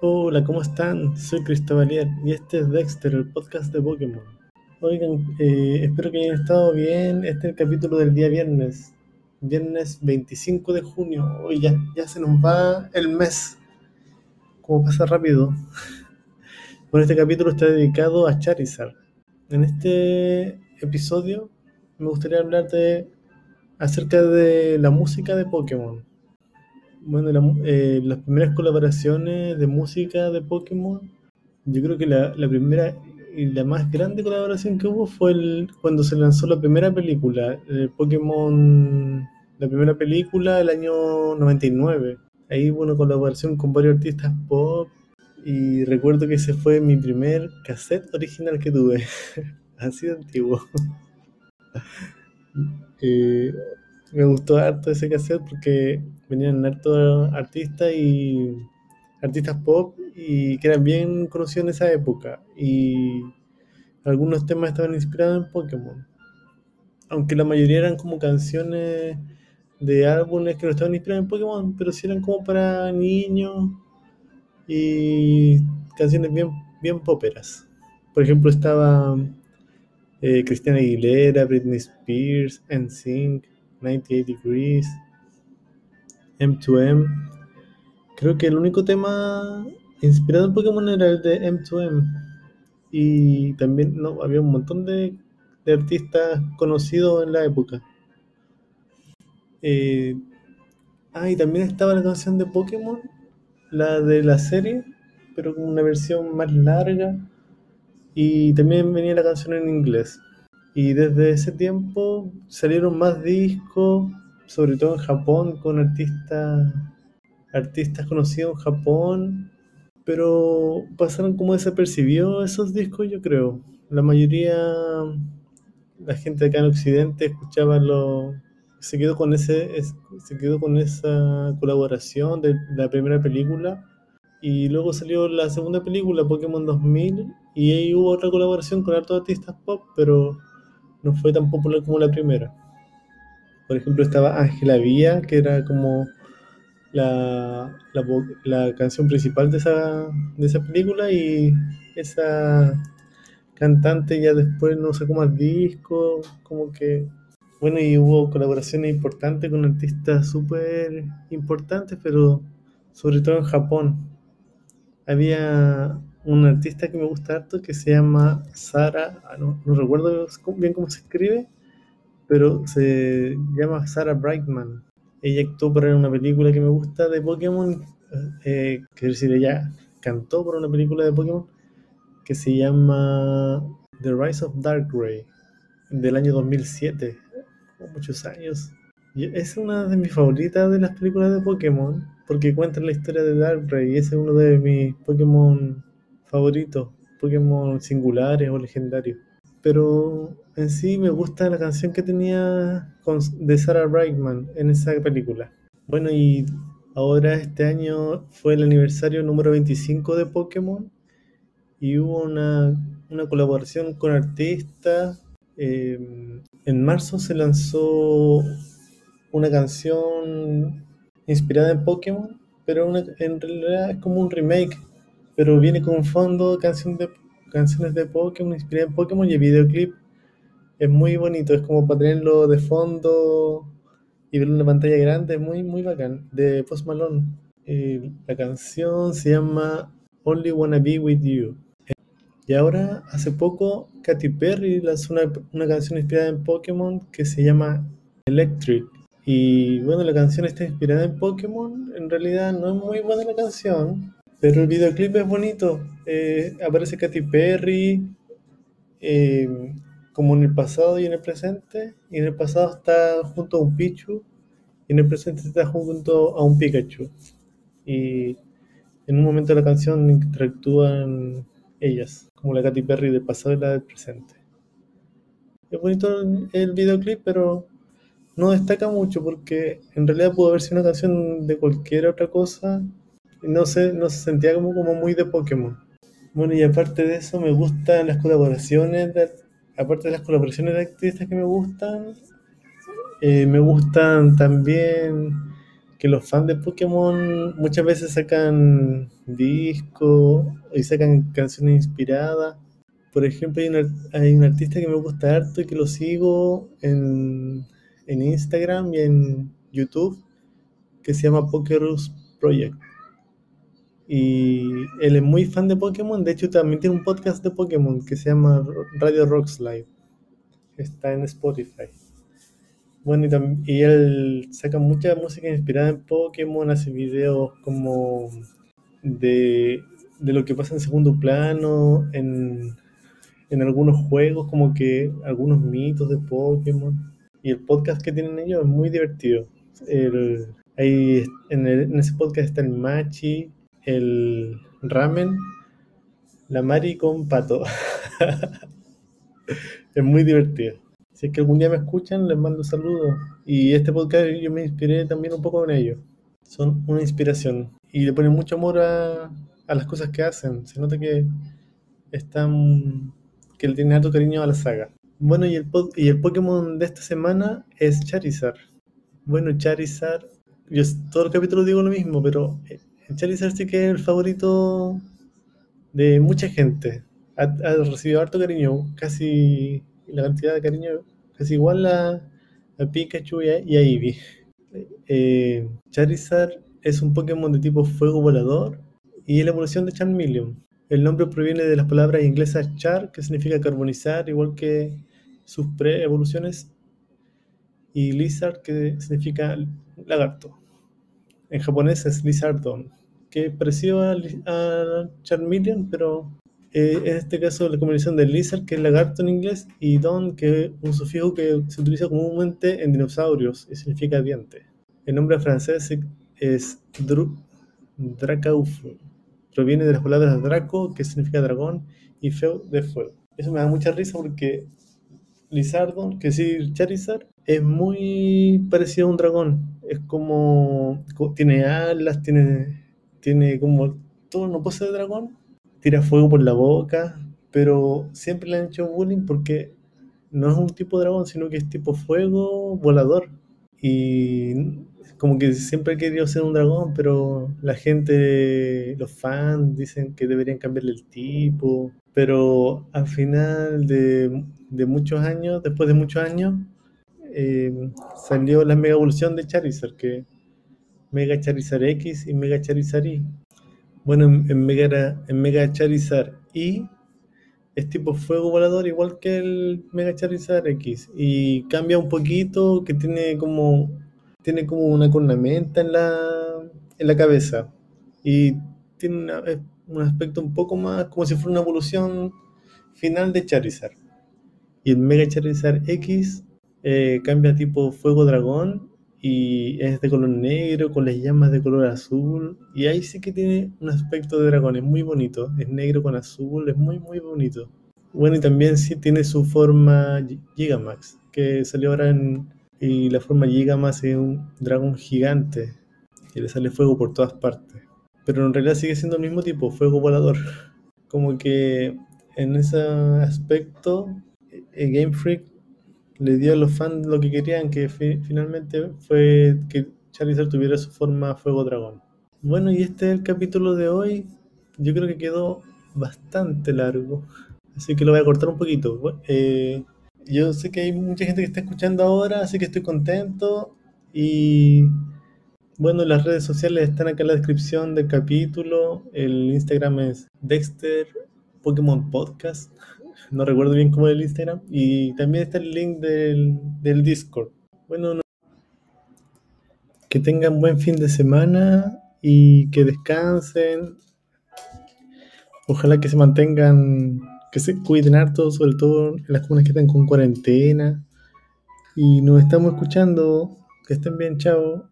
Hola, ¿cómo están? Soy Cristóbalier y este es Dexter, el podcast de Pokémon. Oigan, eh, espero que hayan estado bien. Este es el capítulo del día viernes, viernes 25 de junio. Hoy ya, ya se nos va el mes. Como pasa rápido. Bueno, este capítulo está dedicado a Charizard. En este episodio me gustaría hablar de acerca de la música de Pokémon. Bueno, la eh, las primeras colaboraciones de música de Pokémon, yo creo que la, la primera y la más grande colaboración que hubo fue el, cuando se lanzó la primera película, eh, Pokémon, la primera película del año 99. Ahí hubo una colaboración con varios artistas pop y recuerdo que ese fue mi primer cassette original que tuve, así de antiguo. Eh, me gustó harto ese cassette porque venían hartos artistas y artistas pop y que eran bien conocidos en esa época y algunos temas estaban inspirados en Pokémon, aunque la mayoría eran como canciones de álbumes que no estaban inspirados en Pokémon, pero sí eran como para niños y canciones bien, bien poperas. Por ejemplo, estaba eh, Christina Aguilera, Britney Spears, NSYNC, 98 Degrees, M2M. Creo que el único tema inspirado en Pokémon era el de M2M. Y también no, había un montón de, de artistas conocidos en la época. Eh, ah, y también estaba la canción de Pokémon, la de la serie, pero con una versión más larga. Y también venía la canción en inglés. Y desde ese tiempo salieron más discos, sobre todo en Japón, con artistas, artistas conocidos en Japón, pero pasaron como desapercibidos esos discos, yo creo. La mayoría, la gente acá en Occidente escuchaba lo, se quedó con ese, es- se quedó con esa colaboración de la primera película y luego salió la segunda película, Pokémon 2000, y ahí hubo otra colaboración con hartos artistas pop, pero no fue tan popular como la primera. Por ejemplo, estaba Ángela Vía, que era como la, la, la canción principal de esa, de esa película, y esa cantante ya después no sacó más discos, como que... Bueno, y hubo colaboraciones importantes con artistas súper importantes, pero sobre todo en Japón. Había un artista que me gusta harto que se llama Sara, ah, no, no recuerdo bien cómo se escribe, pero se llama Sarah Brightman. Ella actuó para una película que me gusta de Pokémon, eh, es decir, ella cantó para una película de Pokémon que se llama The Rise of Darkrai del año 2007, oh, muchos años. Y es una de mis favoritas de las películas de Pokémon porque cuentan la historia de Darkrai y ese es uno de mis Pokémon favoritos, Pokémon singulares o legendarios. Pero en sí me gusta la canción que tenía de Sarah Brightman en esa película. Bueno, y ahora este año fue el aniversario número 25 de Pokémon y hubo una, una colaboración con artistas. eh, en marzo se lanzó una canción inspirada en Pokémon, pero en realidad es como un remake, pero viene con fondo canción de canciones de Pokémon inspirada en Pokémon y el videoclip es muy bonito, es como para tenerlo de fondo y verlo en una pantalla grande, es muy, muy bacán, de Post Malone. La canción se llama Only Wanna Be With You. Y ahora, hace poco, Katy Perry lanzó una, una canción inspirada en Pokémon que se llama Electric. Y bueno, la canción está inspirada en Pokémon. En realidad no es muy buena la canción, pero el videoclip es bonito. Eh, aparece Katy Perry eh, como en el pasado y en el presente. Y en el pasado está junto a un Pichu y en el presente está junto a un Pikachu. Y en un momento de la canción interactúan ellas, como la Katy Perry del pasado y la del presente. Es bonito el, videoclip, pero no destaca mucho porque en realidad pudo haber sido una canción de cualquier otra cosa no se, no se sentía como, como muy de Pokémon. Bueno, y aparte de eso, me gustan las colaboraciones, de- aparte de las colaboraciones de artistas que me gustan, eh, me gustan también que los fans de Pokémon muchas veces sacan discos y sacan canciones inspiradas. Por ejemplo, hay un, hay un artista que me gusta harto y que lo sigo en, en Instagram y en YouTube que se llama Pokerus Project. Y él es muy fan de Pokémon, de hecho también tiene un podcast de Pokémon que se llama Radio Rocks Live. Está en Spotify. Bueno, y, y él saca mucha música inspirada en Pokémon, hace videos como de, de lo que pasa en segundo plano, en, en algunos juegos, como que algunos mitos de Pokémon. Y el podcast que tienen ellos es muy divertido. El, ahí en, en ese podcast está el Machi, el ramen, la Mari con pato. es muy divertido. Si es que algún día me escuchan, les mando saludos. Y este podcast yo me inspiré también un poco en ellos. Son una inspiración. Y le ponen mucho amor a, a las cosas que hacen. Se nota que están que le tienen alto cariño a la saga. Bueno, y el, y el Pokémon de esta semana es Charizard. Bueno, Charizard, yo todo el capítulo digo lo mismo, pero eh, Charizard sí que es el favorito de mucha gente. Ha, recibido harto cariño, casi la cantidad de cariño casi igual a, a Pikachu y a, y. Eh, Charizard es un Pokémon de tipo fuego volador y es la evolución de Charmeleon. El nombre proviene de las palabras inglesas char, que significa carbonizar, igual que sus pre-evoluciones, y lizard, que significa lagarto. En japonés es lizardon que parecido a, Charmeleon, pero eh, en este caso la combinación de lizard, que es lagarto en inglés, y don, que es un sufijo que se utiliza comúnmente en dinosaurios y significa diente. El nombre francés es Dru Proviene de las palabras Draco, que significa dragón, y Feu de fuego. Eso me da mucha risa porque Lizardon, que decir Charizard, es muy parecido a un dragón. Es como. Tiene alas, tiene tiene como todo no pose de dragón, tira fuego por la boca, pero siempre le han hecho bullying porque no es un tipo de dragón, sino que es tipo fuego volador. Y como que siempre ha querido ser un dragón, pero la gente, los fans dicen que deberían cambiarle el tipo. Pero al final de, de muchos años, después de muchos años, eh, salió la mega evolución de Charizard, que Mega Charizard X y Mega Charizard Y. Bueno, en, Mega, en Charizard Y es tipo fuego volador igual que el Mega Charizard X. Y cambia un poquito que tiene como tiene como una cornamenta en la en la cabeza. Y tiene un aspecto un poco más como si fuera una evolución final de Charizard. Y el Mega Charizard X eh, cambia tipo fuego dragón y es de color negro con las llamas de color azul y ahí sí que tiene un aspecto de dragón, es muy bonito, es negro con azul, es muy muy bonito. Bueno, y también sí tiene su forma Gigamax, que salió ahora en... y la forma Gigamax es un dragón gigante que le sale fuego por todas partes. Pero en realidad sigue siendo el mismo tipo, fuego volador. Como que en ese aspecto, eh, Game Freak le dio a los fans lo que querían, que finalmente fue que Charizard tuviera su forma Fuego Dragón. Bueno, y este es el capítulo de hoy. Yo creo que quedó bastante largo, así que lo voy a cortar un poquito. Eh, yo sé que hay mucha gente que está escuchando ahora, así que estoy contento. Y bueno, las redes sociales están acá en la descripción del capítulo. El Instagram es Dexter Podcast no recuerdo bien cómo es el Instagram. Y también está el link del, del Discord. Bueno, que tengan buen fin de semana y que descansen. Ojalá que se mantengan, que se cuiden harto, sobre todo en las comunas que están con cuarentena. Y nos estamos escuchando. Que estén bien, chao.